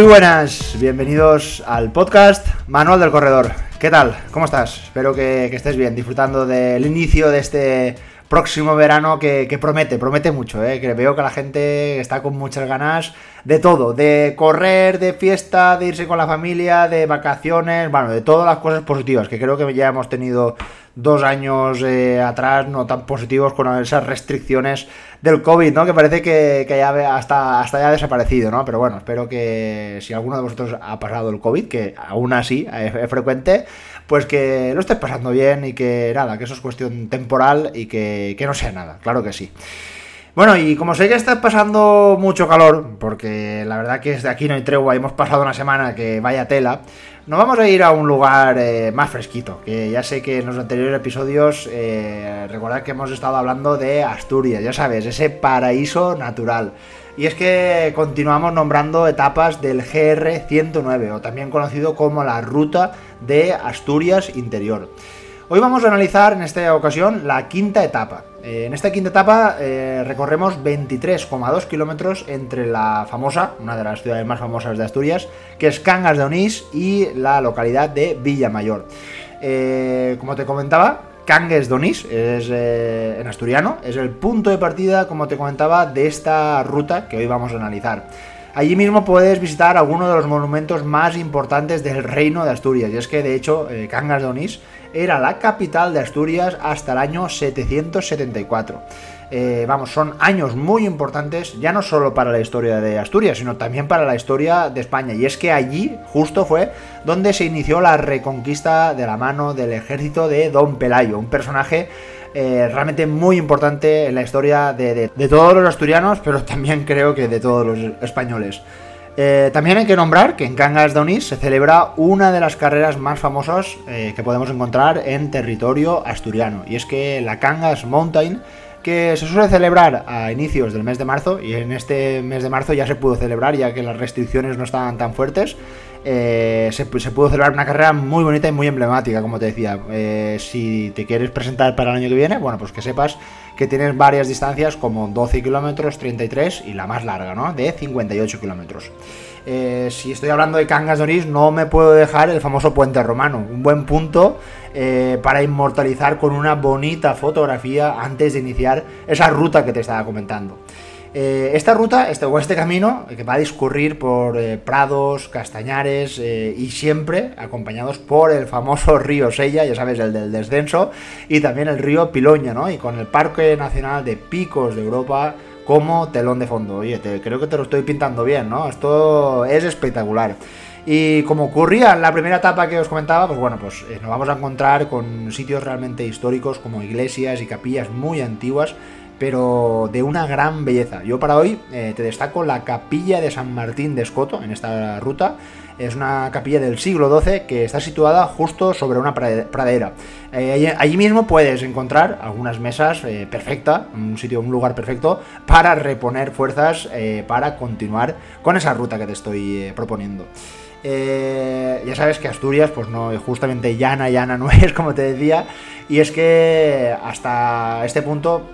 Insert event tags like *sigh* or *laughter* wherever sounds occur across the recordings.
Muy buenas, bienvenidos al podcast Manual del Corredor. ¿Qué tal? ¿Cómo estás? Espero que, estés bien, disfrutando del inicio de este próximo verano que, promete, promete mucho, ¿eh? que veo que la gente está con muchas ganas de todo, de correr, de fiesta, de irse con la familia, de vacaciones, bueno, de todas las cosas positivas, que creo que ya hemos tenido dos años eh, atrás no tan positivos con esas restricciones del COVID, ¿no? Que parece que, ya hasta, hasta ya ha desaparecido, ¿no? Pero bueno, espero que si alguno de vosotros ha pasado el COVID, que aún así es, frecuente, pues que lo estés pasando bien y que nada, que eso es cuestión temporal y que, que no sea nada, claro que sí. Bueno, y como sé que estás pasando mucho calor, porque la verdad que desde aquí no hay tregua, hemos pasado una semana que vaya tela, nos vamos a ir a un lugar eh, más fresquito, que ya sé que en los anteriores episodios, eh, recordad que hemos estado hablando de Asturias, ya sabes, ese paraíso natural. Y es que continuamos nombrando etapas del GR109, o también conocido como la Ruta de Asturias Interior. Hoy vamos a analizar en esta ocasión la quinta etapa. Eh, en esta quinta etapa eh, recorremos 23,2 kilómetros entre la famosa, una de las ciudades más famosas de Asturias, que es Cangas de Onís y la localidad de Villamayor. Eh, como te comentaba, Cangas de Onís es en asturiano, es el punto de partida, como te comentaba, de esta ruta que hoy vamos a analizar. Allí mismo puedes visitar algunos de los monumentos más importantes del reino de Asturias, y es que de hecho Cangas de Onís era la capital de Asturias hasta el año 774. Eh, vamos, son años muy importantes, ya no solo para la historia de Asturias, sino también para la historia de España. Y es que allí justo fue donde se inició la reconquista de la mano del ejército de Don Pelayo, un personaje eh, realmente muy importante en la historia de todos los asturianos, pero también creo que de todos los españoles. Eh, también hay que nombrar que en Cangas de Onís se celebra una de las carreras más famosas eh, que podemos encontrar en territorio asturiano, y es que la Cangas Mountain, que se suele celebrar a inicios del mes de marzo, y en este mes de marzo ya se pudo celebrar ya que las restricciones no estaban tan fuertes, eh, se, pudo celebrar una carrera muy bonita y muy emblemática, como te decía. si te quieres presentar para el año que viene, bueno, pues que sepas que tienes varias distancias como 12 kilómetros, 33 y la más larga, ¿no? De 58 kilómetros. Eh, si estoy hablando de Cangas de Onís, no me puedo dejar el famoso puente romano, un buen punto eh, para inmortalizar con una bonita fotografía antes de iniciar esa ruta que te estaba comentando. Eh, esta ruta, este, o este camino, que va a discurrir por eh, prados, castañares eh, y siempre acompañados por el famoso *laughs* río Sella, ya sabes, el del descenso, y también el río Piloña, ¿no? Y con el Parque Nacional de Picos de Europa como telón de fondo. Oye, creo que te lo estoy pintando bien, ¿no? Esto es espectacular. Y como ocurría en la primera etapa que os comentaba, pues bueno, pues nos vamos a encontrar con sitios realmente históricos como iglesias y capillas muy antiguas pero de una gran belleza. Yo para hoy eh, te destaco la capilla de San Martín de Escoto en esta ruta. Es una capilla del siglo XII que está situada justo sobre una pradera. Eh, allí, mismo puedes encontrar algunas mesas eh, perfecta, un sitio, un lugar perfecto para reponer fuerzas para continuar con esa ruta que te estoy proponiendo. ya sabes que Asturias, pues no, justamente llana, llana *laughs* no es, como te decía, y es que hasta este punto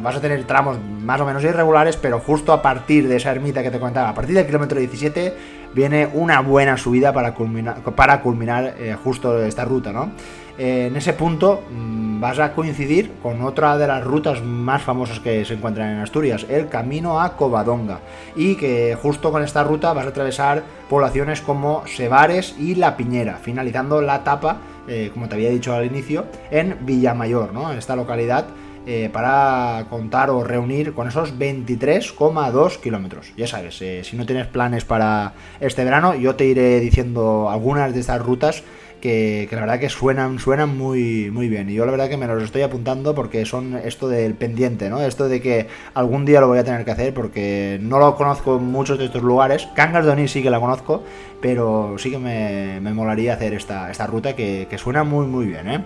vas a tener tramos más o menos irregulares, pero justo a partir de esa ermita que te comentaba, a partir del kilómetro 17, viene una buena subida para culminar, para culminar eh, justo esta ruta, ¿no? Eh, en ese punto mm, vas a coincidir con otra de las rutas más famosas que se encuentran en Asturias, el camino a Covadonga, y que justo con esta ruta vas a atravesar poblaciones como Sevares y La Piñera, finalizando la etapa, eh, como te había dicho al inicio, en Villamayor, ¿no? esta localidad eh, para contar o reunir con esos 23,2 kilómetros. Ya sabes, eh, si no tienes planes para este verano, yo te iré diciendo algunas de estas rutas que, la verdad que suenan, suenan muy, muy bien. Y yo la verdad que me los estoy apuntando porque son esto del pendiente, ¿no? Esto de que algún día lo voy a tener que hacer porque no lo conozco en muchos de estos lugares. Cangas de sí que la conozco, pero sí que me, molaría hacer esta, esta ruta que, que suena muy, muy bien, ¿eh?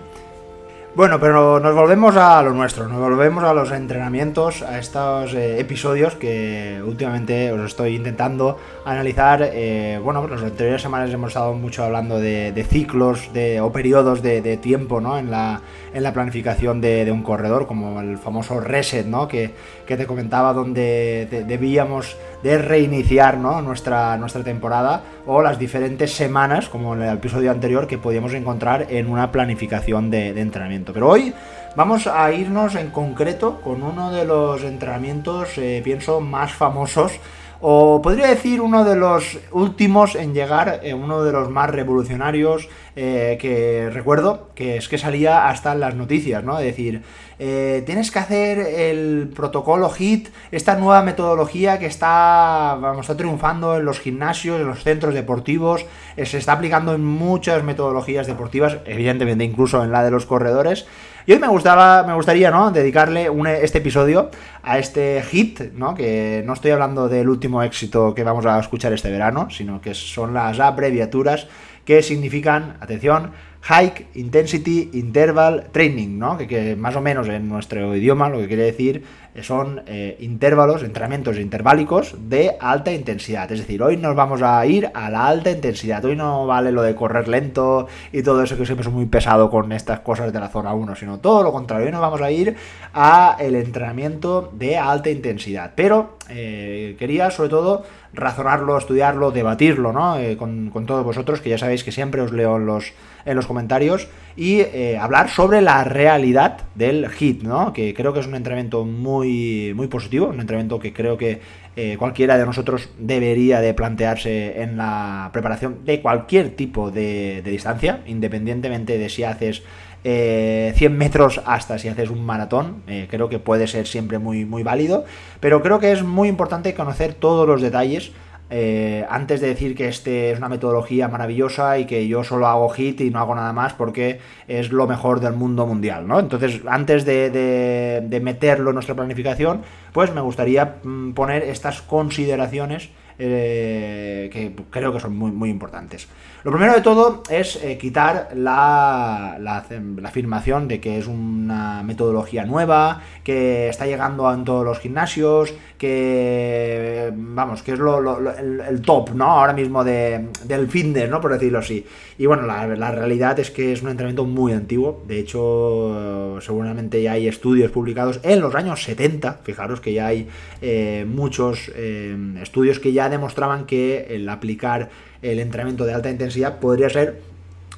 Bueno, pero nos volvemos a lo nuestro, nos volvemos a los entrenamientos, a estos eh, episodios que últimamente os estoy intentando analizar. Eh, bueno, las anteriores semanas hemos estado mucho hablando de, ciclos de, o periodos de, tiempo ¿no? en, la, en la planificación de, un corredor, como el famoso reset ¿no? que, que te comentaba, donde debíamos de reiniciar nuestra, temporada o las diferentes semanas, como el episodio anterior, que podíamos encontrar en una planificación de, de entrenamiento. Pero hoy Vamos a irnos en concreto con uno de los entrenamientos, eh, pienso, más famosos, o podría decir uno de los últimos en llegar, eh, uno de los más revolucionarios eh, que recuerdo, que es que salía hasta en las noticias, ¿no? Es decir, tienes que hacer el protocolo HIT, esta nueva metodología que está, vamos, está triunfando en los gimnasios, en los centros deportivos, se está aplicando en muchas metodologías deportivas, evidentemente incluso en la de los corredores. Y hoy me gustaba, me gustaría, ¿no? Dedicarle este episodio a este hit, ¿no? Que no estoy hablando del último éxito que vamos a escuchar este verano, sino que son las abreviaturas que significan, atención, High Intensity Interval Training, ¿no? Que, más o menos en nuestro idioma lo que quiere decir son eh, intervalos, entrenamientos interválicos de alta intensidad. Es decir, hoy nos vamos a ir a la alta intensidad. Hoy no vale lo de correr lento y todo eso que siempre es muy pesado con estas cosas de la zona 1, sino todo lo contrario. Hoy nos vamos a ir a el entrenamiento de alta intensidad. Pero eh, quería sobre todo razonarlo, estudiarlo, debatirlo, ¿no? Eh, con, con todos vosotros, que ya sabéis que siempre os leo los en los comentarios y eh, hablar sobre la realidad del HIT, ¿no? Que creo que es un entrenamiento muy, muy positivo, un entrenamiento que creo que eh, cualquiera de nosotros debería de plantearse en la preparación de cualquier tipo de, distancia, independientemente de si haces 100 eh, metros hasta si haces un maratón, creo que puede ser siempre muy, muy válido, pero creo que es muy importante conocer todos los detalles eh, antes de decir que este es una metodología maravillosa y que yo solo hago hit y no hago nada más porque es lo mejor del mundo mundial, ¿no? Entonces, antes de, meterlo en nuestra planificación, pues me gustaría mm, poner estas consideraciones eh, que creo que son muy, muy importantes. Lo primero de todo es eh, quitar la, la, afirmación de que es una metodología nueva, que está llegando en todos los gimnasios, que, vamos, que es el, top, ¿no? Ahora mismo de, del fitness, ¿no? Por decirlo así. Y bueno, la, realidad es que es un entrenamiento muy antiguo. De hecho, seguramente ya hay estudios publicados en los años 70. Fijaros que ya hay eh, muchos estudios que ya demostraban que el aplicar el entrenamiento de alta intensidad podría ser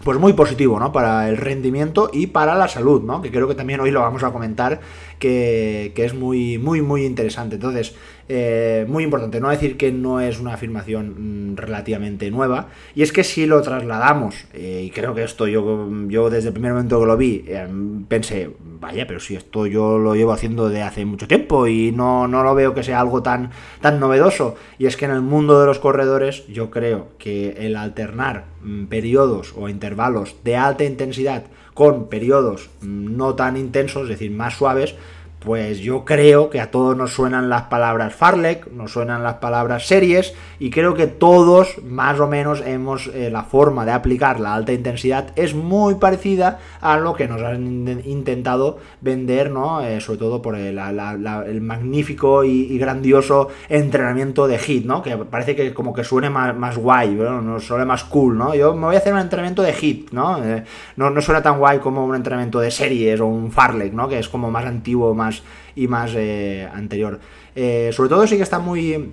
pues muy positivo, ¿no? Para el rendimiento y para la salud, ¿no? Que creo que también hoy lo vamos a comentar, que, que es muy, muy, muy interesante. Entonces, eh, muy importante, no decir que no es una afirmación mm, relativamente nueva, y es que si lo trasladamos, eh, y creo que esto yo, yo desde el primer momento que lo vi, eh, pensé, vaya, pero si esto yo lo llevo haciendo de hace mucho tiempo y no, no lo veo que sea algo tan, tan novedoso, y es que en el mundo de los corredores yo creo que el alternar mm, periodos o intervalos de alta intensidad con periodos mm, no tan intensos, es decir, más suaves, pues yo creo que a todos nos suenan las palabras Farlek, nos suenan las palabras series y creo que todos más o menos hemos eh, la forma de aplicar la alta intensidad es muy parecida a lo que nos han intentado vender, ¿no? Eh, sobre todo por el, magnífico y, grandioso entrenamiento de HIT, ¿no? Que parece que como que suene más, guay, ¿no? suene más cool, ¿no? Yo me voy a hacer un entrenamiento de HIT, ¿no? Eh, no, no suena tan guay como un entrenamiento de series o un Farlek, ¿no? Que es como más antiguo, más y más eh, anterior. Eh, sobre todo sí que está muy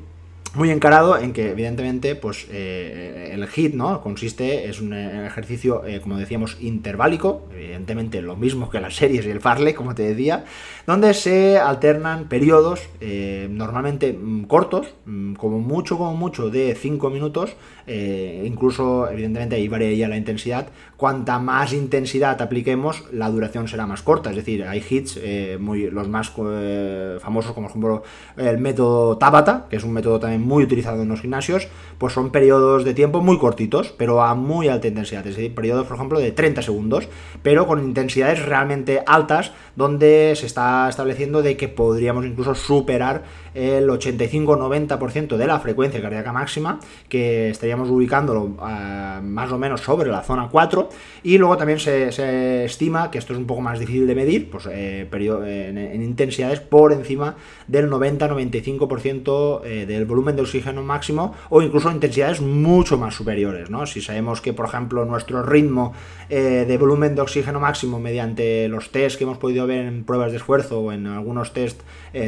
muy encarado en que evidentemente pues eh, el HIT no consiste es un ejercicio como decíamos interválico. Evidentemente lo mismo que las series y el farley como te decía donde se alternan periodos normalmente mm, cortos mm, como mucho como mucho de 5 minutos eh, incluso, evidentemente, ahí varía la intensidad. Cuanta más intensidad apliquemos, la duración será más corta. Es decir, hay hits, eh, muy, los más eh, famosos, como por ejemplo el método Tabata, que es un método también muy utilizado en los gimnasios, pues son periodos de tiempo muy cortitos, pero a muy alta intensidad. Es decir, periodos, por ejemplo, de 30 segundos, pero con intensidades realmente altas, donde se está estableciendo de que podríamos incluso superar el 85-90% de la frecuencia cardíaca máxima, que estaríamos ubicándolo eh, más o menos sobre la zona 4, y luego también se, estima, que esto es un poco más difícil de medir, pues eh, en, intensidades por encima del 90-95% eh, del volumen de oxígeno máximo, o incluso intensidades mucho más superiores, ¿no? Si sabemos que, por ejemplo, nuestro ritmo de volumen de oxígeno máximo mediante los test que hemos podido ver en pruebas de esfuerzo o en algunos test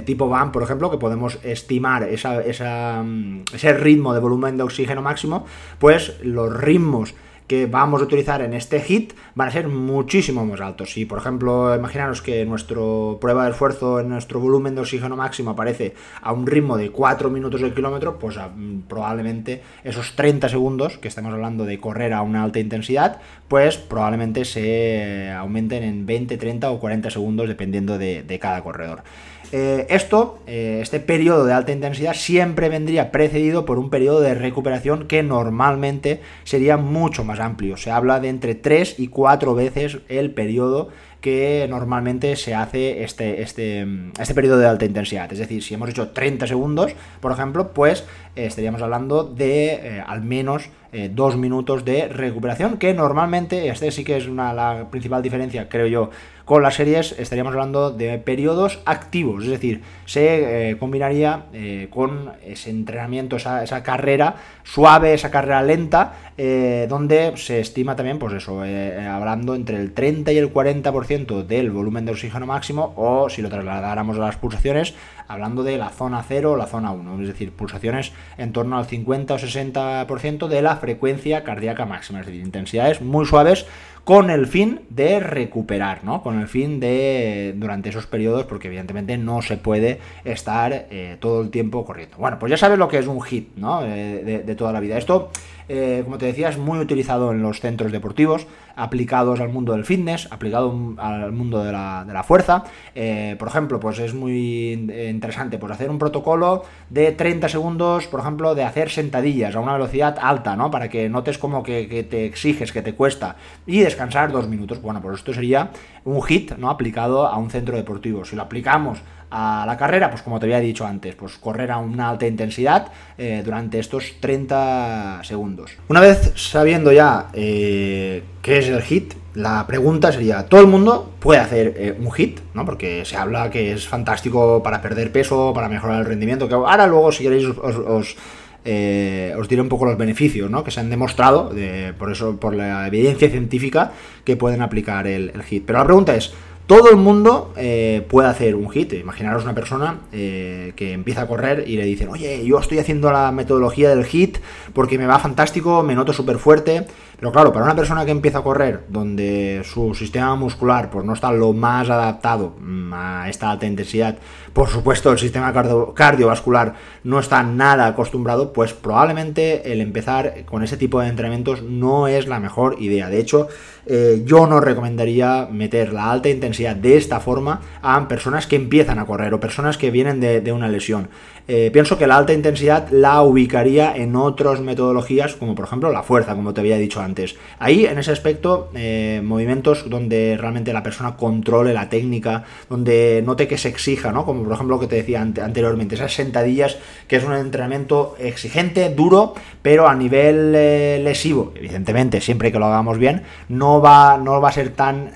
tipo VAM, por ejemplo, que podemos podemos estimar mm, ese ritmo de volumen de oxígeno máximo, pues los ritmos que vamos a utilizar en este hit van a ser muchísimo más altos. Si, por ejemplo, imaginaros que nuestro prueba de esfuerzo en nuestro volumen de oxígeno máximo aparece a un ritmo de 4 minutos el kilómetro, pues ah, probablemente esos 30 segundos que estamos hablando de correr a una alta intensidad, pues probablemente se aumenten en 20, 30 o 40 segundos dependiendo de cada corredor. Eh, esto, eh, este periodo de alta intensidad, siempre vendría precedido por un periodo de recuperación que normalmente sería mucho más amplio. Se habla de entre 3 y 4 veces el periodo que normalmente se hace este, este, este periodo de alta intensidad. Es decir, si hemos hecho 30 segundos, por ejemplo, pues eh, estaríamos hablando de al menos dos minutos de recuperación, que normalmente, este sí que es una, la principal diferencia, creo yo, con las series estaríamos hablando de periodos activos, es decir, se eh, combinaría eh, con ese entrenamiento, esa, carrera suave, esa carrera lenta, eh, donde se estima también, pues eso, hablando entre el 30 y el 40% del volumen de oxígeno máximo, o si lo trasladáramos a las pulsaciones, hablando de la zona 0 o la zona 1, es decir, pulsaciones en torno al 50 o 60% de la frecuencia cardíaca máxima, es decir, intensidades muy suaves con el fin de recuperar, ¿no? Con el fin de, durante esos periodos, porque evidentemente no se puede estar eh, todo el tiempo corriendo. Bueno, pues ya sabes lo que es un hit, ¿no? Eh, de, toda la vida. Esto, eh, como te decía, es muy utilizado en los centros deportivos, aplicados al mundo del fitness, aplicado al mundo de la, fuerza. por ejemplo, pues es muy interesante pues hacer un protocolo de 30 segundos, por ejemplo, de hacer sentadillas a una velocidad alta, ¿no? Para que notes como que, que te exiges, que te cuesta. Y descansar dos minutos. Bueno, pues esto sería un hit, ¿no? Aplicado a un centro deportivo. Si lo aplicamos a la carrera, pues como te había dicho antes, pues correr a una alta intensidad eh, durante estos 30 segundos. Una vez sabiendo ya eh, qué es el hit, la pregunta sería, ¿todo el mundo puede hacer eh, un hit? ¿no? Porque se habla que es fantástico para perder peso, para mejorar el rendimiento, que ahora luego si queréis os os diré un poco los beneficios ¿no? que se han demostrado, por eso, por la evidencia científica que pueden aplicar el, HIT. Pero la pregunta es, todo el mundo eh, puede hacer un hit. Imaginaros una persona eh, que empieza a correr y le dicen, oye, yo estoy haciendo la metodología del hit porque me va fantástico, me noto súper fuerte. Pero claro, para una persona que empieza a correr, donde su sistema muscular pues, no está lo más adaptado mm, a esta alta intensidad, por supuesto el sistema cardiovascular no está nada acostumbrado, pues probablemente el empezar con ese tipo de entrenamientos no es la mejor idea. De hecho, eh, yo no recomendaría meter la alta intensidad de esta forma a personas que empiezan a correr o personas que vienen de una lesión. Eh, pienso que la alta intensidad la ubicaría en otras metodologías, como por ejemplo la fuerza, como te había dicho antes. Ahí, en ese aspecto, eh, movimientos donde realmente la persona controle la técnica, donde note que se exija, ¿no? Como por ejemplo lo que te decía anteriormente, esas sentadillas, que es un entrenamiento exigente, duro, pero a nivel eh, lesivo, evidentemente, siempre que lo hagamos bien, no va, no va a ser tan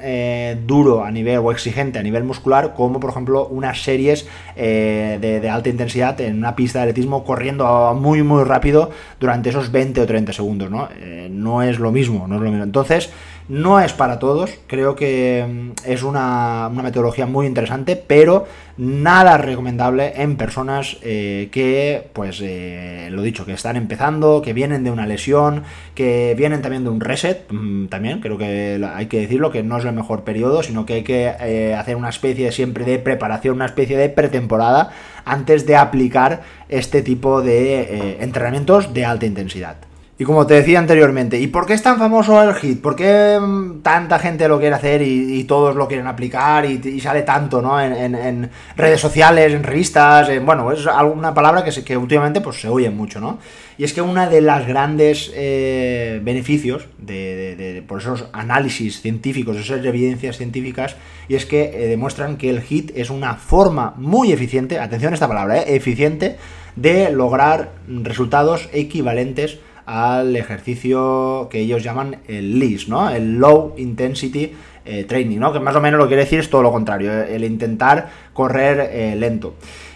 duro a nivel o exigente a nivel muscular como por ejemplo unas series de alta intensidad en una pista de atletismo corriendo muy muy rápido durante esos 20 o 30 segundos, ¿no? Eh, no es lo mismo, no es lo mismo. Entonces, no es para todos, creo que mm, es una, metodología muy interesante, pero nada recomendable en personas eh, que, pues, eh, lo dicho, que están empezando, que vienen de una lesión, que vienen también de un reset, mm, también, creo que hay que decirlo, que no es el mejor periodo, sino que hay que hacer una especie siempre de preparación, una especie de pretemporada antes de aplicar este tipo de entrenamientos de alta intensidad. Y como te decía anteriormente, ¿y por qué es tan famoso el hit? ¿Por qué mm, tanta gente lo quiere hacer y, todos lo quieren aplicar y, sale tanto, ¿no? En, redes sociales, en revistas, bueno, es alguna palabra que, últimamente pues, se oye mucho, ¿no? Y es que una de las grandes eh, beneficios de, por esos análisis científicos, esas evidencias científicas, y es que eh, demuestran que el HIT es una forma muy eficiente, atención a esta palabra, eh, eficiente, de lograr resultados equivalentes al ejercicio que ellos llaman el LIS, ¿no? El Low Intensity eh, Training, ¿no? Que más o menos lo quiere decir es todo lo contrario, eh, el intentar correr eh, lento.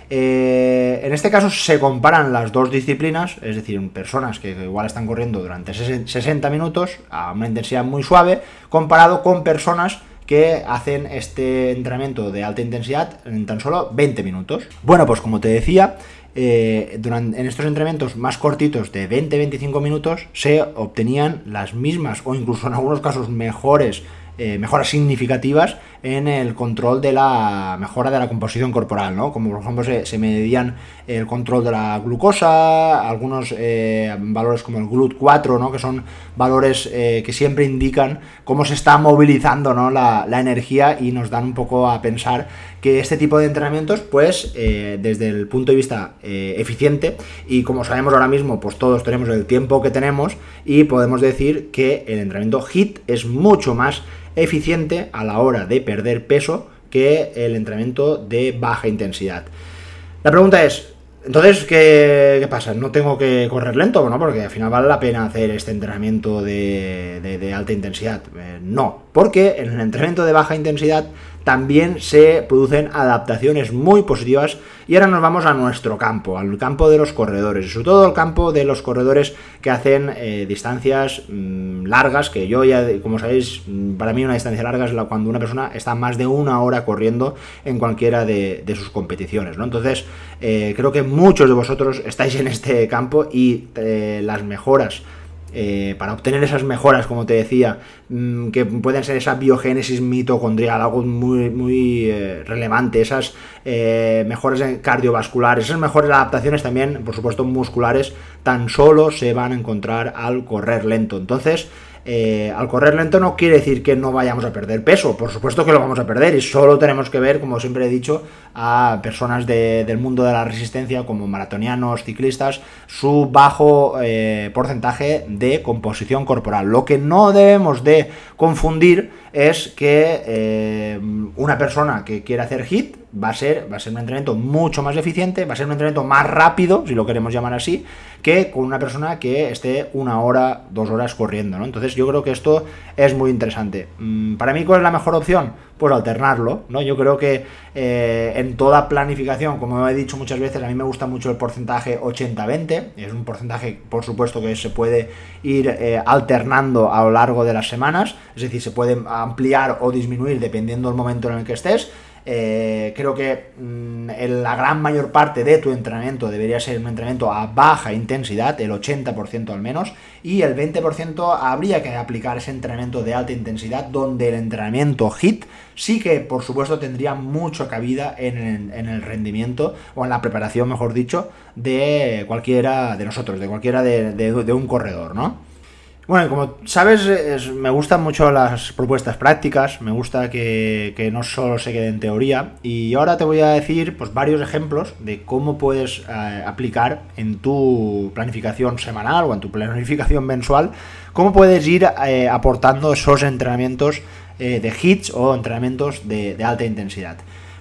en este caso se comparan las dos disciplinas, es decir, personas que igual están corriendo durante 60 minutos a una intensidad muy suave, comparado con personas que hacen este entrenamiento de alta intensidad en tan solo 20 minutos. Bueno, pues como te decía, eh, durante, en estos entrenamientos más cortitos de 20-25 minutos se obtenían las mismas o incluso en algunos casos mejores eh, mejoras significativas en el control de la mejora de la composición corporal, ¿no? Como por ejemplo se, medían el control de la glucosa, algunos eh, valores como el GLUT4, ¿no? Que son valores eh, que siempre indican cómo se está movilizando ¿no? la, energía y nos dan un poco a pensar que este tipo de entrenamientos, pues desde el punto de vista eficiente y como sabemos ahora mismo, pues todos tenemos el tiempo que tenemos y podemos decir que el entrenamiento HIT es mucho más eficiente a la hora de perder peso que el entrenamiento de baja intensidad. La pregunta es, entonces, ¿qué, pasa? ¿No tengo que correr lento? ¿no? Porque al final vale la pena hacer este entrenamiento de, alta intensidad. Eh, no, porque en el entrenamiento de baja intensidad también se producen adaptaciones muy positivas. Y ahora nos vamos a nuestro campo, al campo de los corredores, sobre todo al campo de los corredores que hacen eh, distancias mm, largas, que yo ya, como sabéis, mm, para mí una distancia larga es la, cuando una persona está más de una hora corriendo en cualquiera de, sus competiciones. ¿no? Entonces, eh, creo que muchos de vosotros estáis en este campo y eh, las mejoras eh, para obtener esas mejoras, como te decía, mm, que pueden ser esa biogénesis mitocondrial, algo muy, muy eh, relevante, esas eh, mejoras cardiovasculares, esas mejores adaptaciones también, por supuesto, musculares, tan solo se van a encontrar al correr lento. Entonces, eh, al correr lento no quiere decir que no vayamos a perder peso, por supuesto que lo vamos a perder y solo tenemos que ver, como siempre he dicho, a personas del mundo de la resistencia como maratonianos, ciclistas, su bajo eh, porcentaje de composición corporal. Lo que no debemos de confundir es que eh, una persona que quiere hacer HIT va a, ser, va a ser un entrenamiento mucho más eficiente, va a ser un entrenamiento más rápido, si lo queremos llamar así, que con una persona que esté una hora, dos horas corriendo, ¿no? Entonces yo creo que esto es muy interesante. Mm, para mí, ¿cuál es la mejor opción? Pues alternarlo, ¿no? Yo creo que eh, en toda planificación, como he dicho muchas veces, a mí me gusta mucho el porcentaje 80-20, es un porcentaje, por supuesto, que se puede ir eh, alternando a lo largo de las semanas, es decir, se puede ampliar o disminuir dependiendo del momento en el que estés. Eh, creo que mm, la gran mayor parte de tu entrenamiento debería ser un entrenamiento a baja intensidad, el 80% al menos, y el 20% habría que aplicar ese entrenamiento de alta intensidad, donde el entrenamiento HIT sí que, por supuesto, tendría mucha cabida en, el rendimiento, o en la preparación, mejor dicho, de cualquiera de nosotros, de cualquiera de un corredor, ¿no? Bueno, como sabes, me gustan mucho las propuestas prácticas, me gusta que, no solo se quede en teoría, y ahora te voy a decir pues, varios ejemplos de cómo puedes eh, aplicar en tu planificación semanal o en tu planificación mensual, cómo puedes ir eh, aportando esos entrenamientos eh, de hits o entrenamientos de alta intensidad.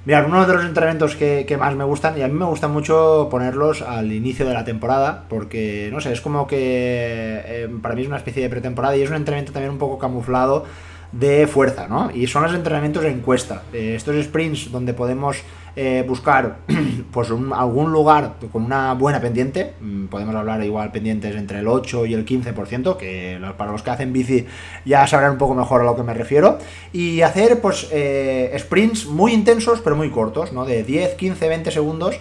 Mira, uno de los entrenamientos que, más me gustan, y a mí me gusta mucho ponerlos al inicio de la temporada, porque, no sé, es como que eh, para mí es una especie de pretemporada y es un entrenamiento también un poco camuflado de fuerza, ¿no? Y son los entrenamientos en encuesta. Eh, estos sprints donde podemos eh, buscar *clears throat* pues algún lugar con una buena pendiente, mm, podemos hablar igual pendientes entre el 8 y el 15%, que para los que hacen bici ya sabrán un poco mejor a lo que me refiero, y hacer pues eh, sprints muy intensos pero muy cortos, ¿no? De 10, 15, 20 segundos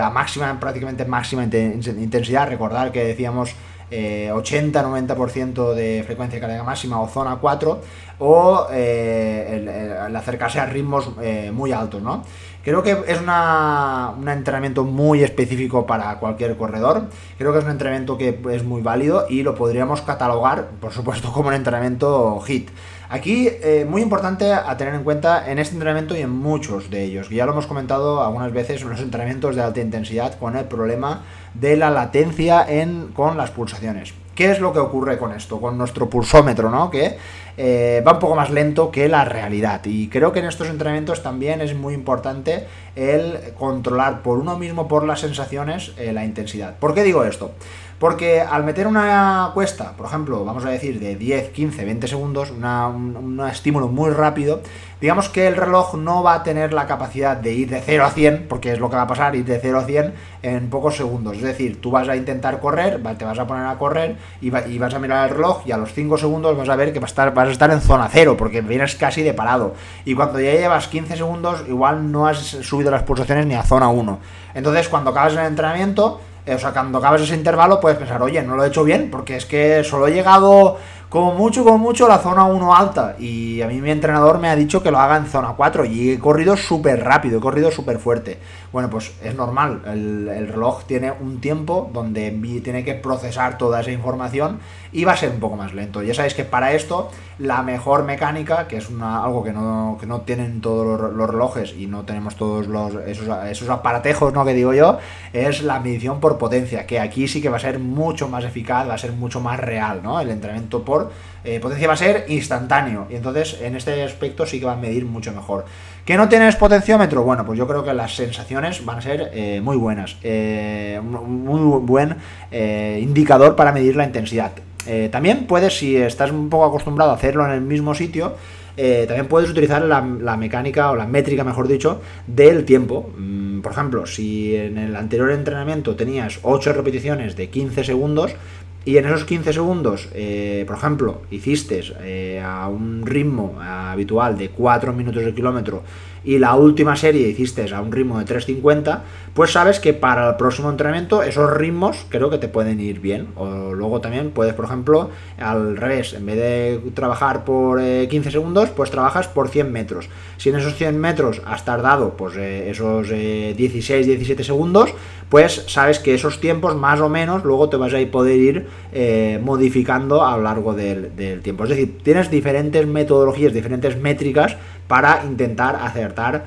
a máxima, prácticamente máxima intensidad. Recordar que decíamos 80-90% de frecuencia cardíaca máxima o zona 4 o eh, el, acercarse a ritmos eh, muy altos, ¿no? Creo que es un entrenamiento muy específico para cualquier corredor. Creo que es un entrenamiento que es muy válido y lo podríamos catalogar, por supuesto, como un entrenamiento HIT. Aquí, eh, muy importante a tener en cuenta en este entrenamiento y en muchos de ellos, que ya lo hemos comentado algunas veces en los entrenamientos de alta intensidad con el problema de la latencia en, con las pulsaciones. ¿Qué es lo que ocurre con esto? Con nuestro pulsómetro, ¿no? Que eh, va un poco más lento que la realidad. Y creo que en estos entrenamientos también es muy importante el controlar por uno mismo, por las sensaciones, eh, la intensidad. ¿Por qué digo esto? Porque al meter una cuesta, por ejemplo, vamos a decir de 10, 15, 20 segundos, un, estímulo muy rápido, digamos que el reloj no va a tener la capacidad de ir de 0 a 100, porque es lo que va a pasar, ir de 0 a 100 en pocos segundos. Es decir, tú vas a intentar correr, te vas a poner a correr y, vas a mirar el reloj y a los 5 segundos vas a ver que vas a, estar, en zona 0, porque vienes casi de parado. Y cuando ya llevas 15 segundos, igual no has subido las pulsaciones ni a zona 1. Entonces, cuando acabas el entrenamiento, o sea, cuando acabas ese intervalo, puedes pensar, oye, no lo he hecho bien, porque es que solo he llegado como mucho, como mucho, la zona 1 alta. Y a mí mi entrenador me ha dicho que lo haga en zona 4 y he corrido súper rápido, he corrido súper fuerte. Bueno, pues es normal, el, el, reloj tiene un tiempo donde tiene que procesar toda esa información y va a ser un poco más lento. Ya sabéis que para esto la mejor mecánica, que es una, algo que no, que no tienen todos los, relojes y no tenemos todos los, esos aparatejos, ¿no? Que digo yo, es la medición por potencia, que aquí sí que va a ser mucho más eficaz, va a ser mucho más real, ¿no? El entrenamiento por eh, potencia va a ser instantáneo. Y entonces en este aspecto sí que va a medir mucho mejor. ¿Que no tienes potenciómetro? Bueno, pues yo creo que las sensaciones van a ser eh, muy buenas. Eh, muy buen indicador para medir la intensidad. también puedes, si estás un poco acostumbrado a hacerlo en el mismo sitio, también puedes utilizar la, la, mecánica o la métrica, mejor dicho, del tiempo. Mm, por ejemplo, si en el anterior entrenamiento tenías 8 repeticiones de 15 segundos, y en esos 15 segundos, eh, por ejemplo, hiciste eh, a un ritmo habitual de 4 minutos de kilómetro y la última serie hiciste a un ritmo de 3.50, pues sabes que para el próximo entrenamiento esos ritmos creo que te pueden ir bien. O luego también puedes, por ejemplo, al revés, en vez de trabajar por 15 eh, segundos, pues trabajas por 100 metros. Si en esos 100 metros has tardado pues eh, esos 16, eh, 17 segundos, pues sabes que esos tiempos más o menos luego te vas a poder ir modificando a lo largo del, del tiempo. Es decir, tienes diferentes metodologías, diferentes métricas para intentar acertar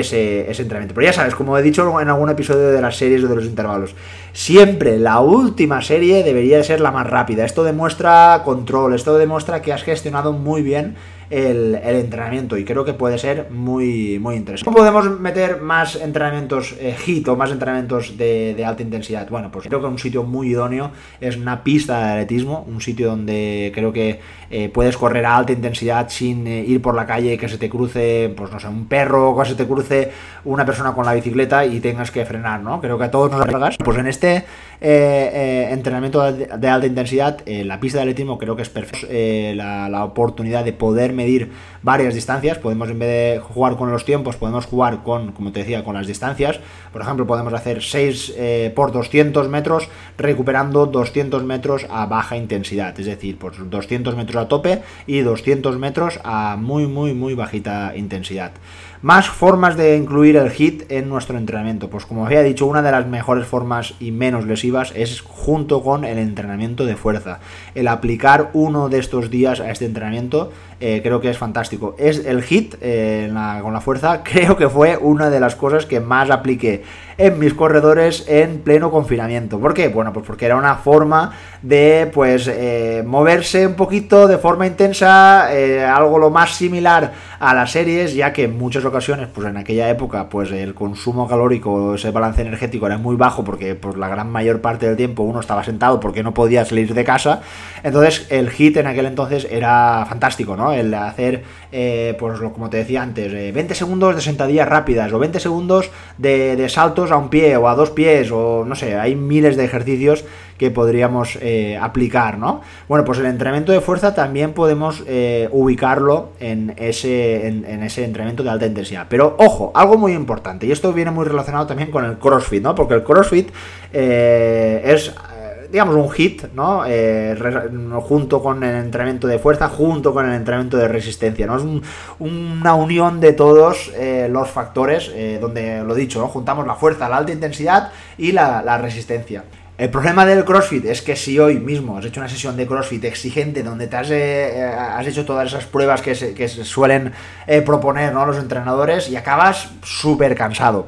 ese, entrenamiento. Pero ya sabes, como he dicho en algún episodio de las series o de los intervalos, siempre la última serie debería ser la más rápida. Esto demuestra control, esto demuestra que has gestionado muy bien el, entrenamiento y creo que puede ser muy, muy interesante. ¿Cómo podemos meter más entrenamientos eh, HIT o más entrenamientos de, alta intensidad? Bueno, pues creo que un sitio muy idóneo es una pista de atletismo, un sitio donde creo que eh, puedes correr a alta intensidad sin eh, ir por la calle y que se te cruce, pues no sé, un perro o que se te cruce una persona con la bicicleta y tengas que frenar, ¿no? Creo que a todos nos hagas. Pues en este entrenamiento de, alta intensidad, la pista de atletismo creo que es perfecto. La, la oportunidad de poder medir varias distancias, podemos en vez de jugar con los tiempos, podemos jugar con, como te decía, con las distancias. Por ejemplo, podemos hacer 6 eh, por 200 metros, recuperando 200 metros a baja intensidad, es decir, pues 200 metros a tope y 200 metros a muy, muy, muy bajita intensidad. Más formas de incluir el HIT en nuestro entrenamiento. Pues como había dicho, una de las mejores formas y menos lesivas es junto con el entrenamiento de fuerza. El aplicar uno de estos días a este entrenamiento eh, creo que es fantástico. Es el HIT eh, con la fuerza, *laughs* creo que fue una de las cosas que más apliqué en mis corredores en pleno confinamiento. ¿Por qué? Bueno, pues porque era una forma de pues eh, moverse un poquito de forma intensa, algo lo más similar a las series, ya que en muchas ocasiones, pues en aquella época, pues el consumo calórico, ese balance energético era muy bajo porque pues la gran mayor parte del tiempo uno estaba sentado porque no podía salir de casa. Entonces el hit en aquel entonces era fantástico, ¿no? El hacer, eh, pues como te decía antes, 20 segundos de sentadillas rápidas o 20 segundos de, de saltos a un pie o a dos pies o no sé, hay miles de ejercicios que podríamos eh, aplicar, ¿no? Bueno, pues el entrenamiento de fuerza también podemos eh, ubicarlo en ese, en, ese entrenamiento de alta intensidad. Pero ojo, algo muy importante, y esto viene muy relacionado también con el CrossFit, ¿no? Porque el CrossFit eh, es digamos, un hit, ¿no? Eh, junto con el entrenamiento de fuerza, junto con el entrenamiento de resistencia, ¿no? Es una unión de todos eh, los factores, eh, donde, lo dicho, ¿no? Juntamos la fuerza, la alta intensidad y la, resistencia. El problema del CrossFit es que si hoy mismo has hecho una sesión de CrossFit exigente donde te has, has hecho todas esas pruebas que se, que se suelen proponer ¿no? los entrenadores y acabas súper cansado.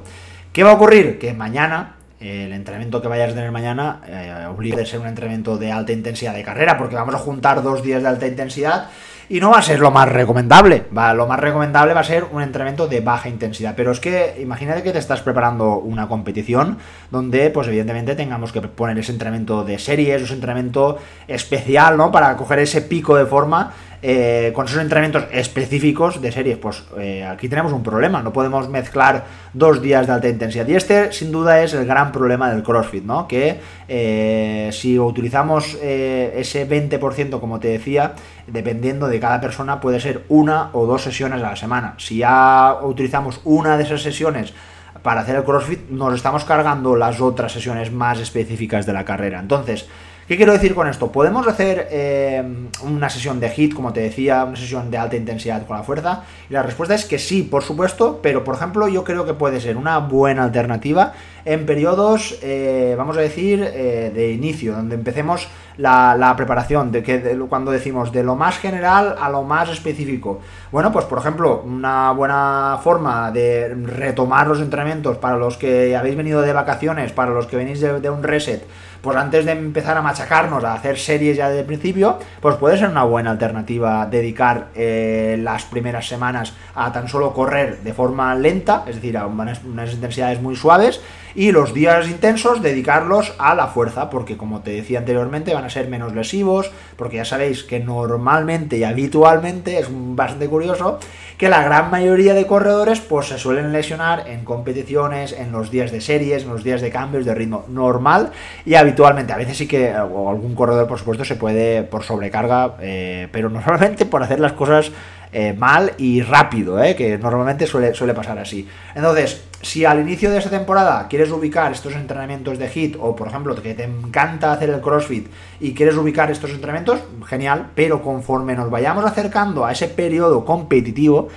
¿Qué va a ocurrir? Que mañana el entrenamiento que vayas a tener mañana eh, obliga a ser un entrenamiento de alta intensidad de carrera, porque vamos a juntar dos días de alta intensidad y no va a ser lo más recomendable. Va, lo más recomendable va a ser un entrenamiento de baja intensidad. Pero es que imagínate que te estás preparando una competición donde, pues evidentemente, tengamos que poner ese entrenamiento de series, ese entrenamiento especial, ¿no? Para coger ese pico de forma eh, con esos entrenamientos específicos de series, pues eh, aquí tenemos un problema, no podemos mezclar dos días de alta intensidad. Y este, sin duda, es el gran problema del CrossFit, ¿no? Que eh, si utilizamos ese 20%, como te decía, dependiendo de cada persona, puede ser una o dos sesiones a la semana. Si ya utilizamos una de esas sesiones para hacer el CrossFit, nos estamos cargando las otras sesiones más específicas de la carrera. Entonces, ¿Qué quiero decir con esto? Podemos hacer eh, una sesión de hit, como te decía, una sesión de alta intensidad con la fuerza. Y la respuesta es que sí, por supuesto, pero por ejemplo yo creo que puede ser una buena alternativa en periodos, eh, vamos a decir, eh, de inicio, donde empecemos la, preparación, de que cuando decimos de lo más general a lo más específico. Bueno, pues por ejemplo, una buena forma de retomar los entrenamientos para los que habéis venido de vacaciones, para los que venís de un reset, pues antes de empezar a machacarnos, a hacer series ya desde el principio, pues puede ser una buena alternativa dedicar eh, las primeras semanas a tan solo correr de forma lenta, es decir, a unas, unas intensidades muy suaves, y los días intensos dedicarlos a la fuerza, porque como te decía anteriormente, van a ser menos lesivos, porque ya sabéis que normalmente y habitualmente, es bastante curioso, que la gran mayoría de corredores pues se suelen lesionar en competiciones, en los días de series, en los días de cambios de ritmo normal y habitualmente. A veces sí que algún corredor, por supuesto, se puede por sobrecarga, eh, pero normalmente por hacer las cosas eh, mal y rápido, eh, que normalmente suele, suele pasar así. Entonces, si al inicio de esta temporada quieres ubicar estos entrenamientos de HIT o, por ejemplo, que te encanta hacer el CrossFit y quieres ubicar estos entrenamientos, genial, pero conforme nos vayamos acercando a ese periodo competitivo,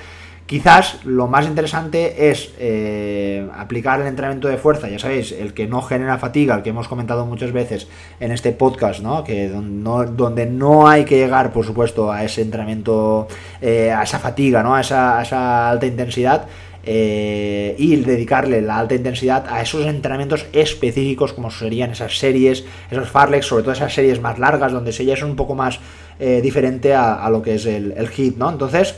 Quizás lo más interesante es eh, aplicar el entrenamiento de fuerza, ya sabéis, el que no genera fatiga, el que hemos comentado muchas veces en este podcast, ¿no? Que donde no hay que llegar, por supuesto, a ese entrenamiento, eh, a esa fatiga, ¿no? A esa, alta intensidad. Eh, y dedicarle la alta intensidad a esos entrenamientos específicos como serían esas series, esos farlex, sobre todo esas series más largas donde se ya es un poco más diferente a, lo que es el, el hit, ¿no? Entonces,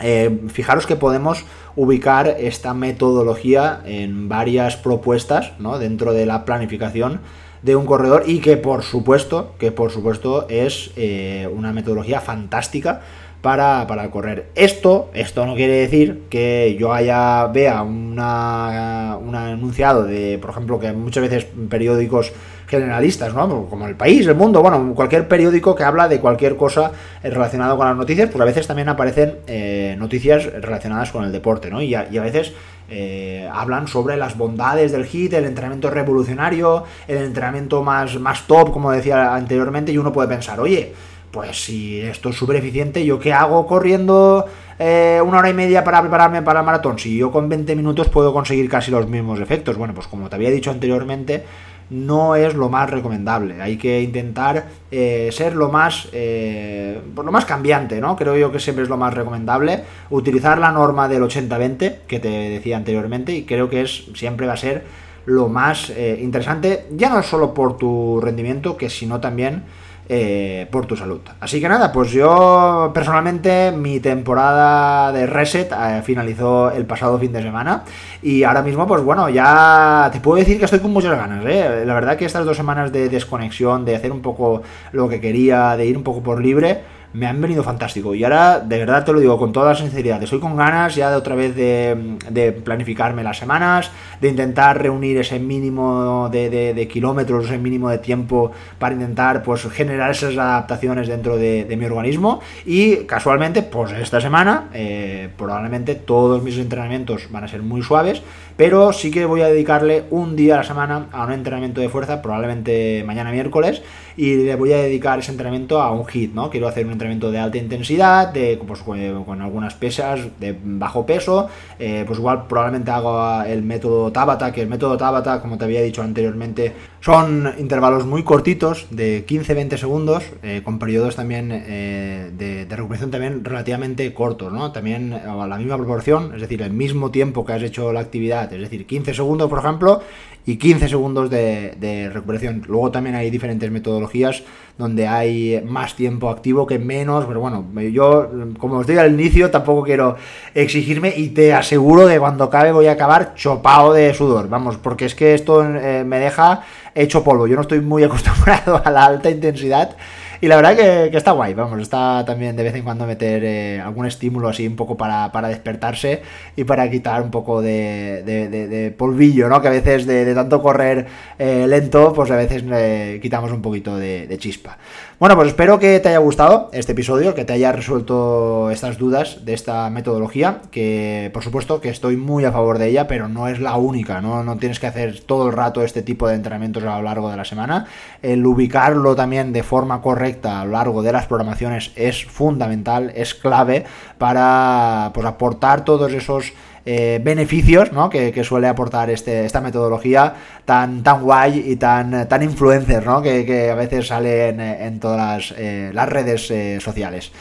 eh, fijaros que podemos ubicar esta metodología en varias propuestas ¿no? dentro de la planificación de un corredor y que por supuesto, que por supuesto es eh, una metodología fantástica para, correr. Esto, esto no quiere decir que yo haya vea una, un anunciado de, por ejemplo, que muchas veces periódicos generalistas, ¿no? Como el país, el mundo, bueno, cualquier periódico que habla de cualquier cosa relacionado con las noticias, pues a veces también aparecen eh, noticias relacionadas con el deporte, ¿no? Y a, veces eh, hablan sobre las bondades del HIT, el entrenamiento revolucionario, el entrenamiento más, más top, como decía anteriormente, y uno puede pensar, oye, pues si esto es súper eficiente, ¿yo qué hago corriendo eh, una hora y media para prepararme para el maratón? Si yo con 20 minutos puedo conseguir casi los mismos efectos. Bueno, pues como te había dicho anteriormente, no es lo más recomendable. Hay que intentar eh, ser lo más, eh, pues lo más cambiante, ¿no? Creo yo que siempre es lo más recomendable. Utilizar la norma del 80-20 que te decía anteriormente y creo que es siempre va a ser lo más interesante, ya no solo por tu rendimiento, que sino también eh, por tu salud. Así que nada, pues yo personalmente mi temporada de reset eh, finalizó el pasado fin de semana y ahora mismo pues bueno, ya te puedo decir que estoy con muchas ganas. ¿eh? La verdad que estas dos semanas de desconexión, de hacer un poco lo que quería, de ir un poco por libre, me han venido fantástico. Y ahora, de verdad te lo digo con toda sinceridad, estoy con ganas ya de otra vez de, planificarme las semanas, de intentar reunir ese mínimo de, kilómetros, ese mínimo de tiempo para intentar pues generar esas adaptaciones dentro de, mi organismo. Y casualmente, pues esta semana, eh, probablemente todos mis entrenamientos van a ser muy suaves, pero sí que voy a dedicarle un día a la semana a un entrenamiento de fuerza, probablemente mañana miércoles, y le voy a dedicar ese entrenamiento a un hit, ¿no? Quiero hacer un entrenamiento de alta intensidad, de, pues, con, algunas pesas de bajo peso, eh, pues igual probablemente hago el método Tabata, que el método Tabata, como te había dicho anteriormente, son intervalos muy cortitos, de 15-20 segundos, eh, con periodos también eh, de, de, recuperación también relativamente cortos, ¿no? También a la misma proporción, es decir, el mismo tiempo que has hecho la actividad, es decir, 15 segundos, por ejemplo, y 15 segundos de, recuperación. Luego también hay diferentes metodologías donde hay más tiempo activo que menos, pero bueno, yo como estoy al inicio tampoco quiero exigirme y te aseguro que cuando acabe voy a acabar chopado de sudor, vamos, porque es que esto eh, me deja hecho polvo, yo no estoy muy *laughs* acostumbrado a la alta intensidad y la verdad que, está guay, vamos, está también de vez en cuando meter eh, algún estímulo así un poco para, despertarse y para quitar un poco de, polvillo, ¿no? Que a veces de, tanto correr eh, lento, pues a veces eh, quitamos un poquito de chispa. Bueno, pues espero que te haya gustado este episodio, que te haya resuelto estas dudas de esta metodología, que por supuesto que estoy muy a favor de ella, pero no es la única, ¿no? No tienes que hacer todo el rato este tipo de entrenamientos a lo largo de la semana. El ubicarlo también de forma correcta a lo largo de las programaciones es fundamental, es clave para pues, aportar todos esos eh, beneficios ¿no? que, suele aportar este, esta metodología tan, tan guay y tan, tan influencer ¿no? que, a veces sale en, todas las, eh, redes eh, sociales.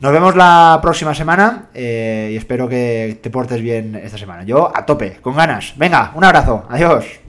Nos vemos la próxima semana y espero que te portes bien esta semana. Yo a tope, con ganas. Venga, un abrazo. Adiós.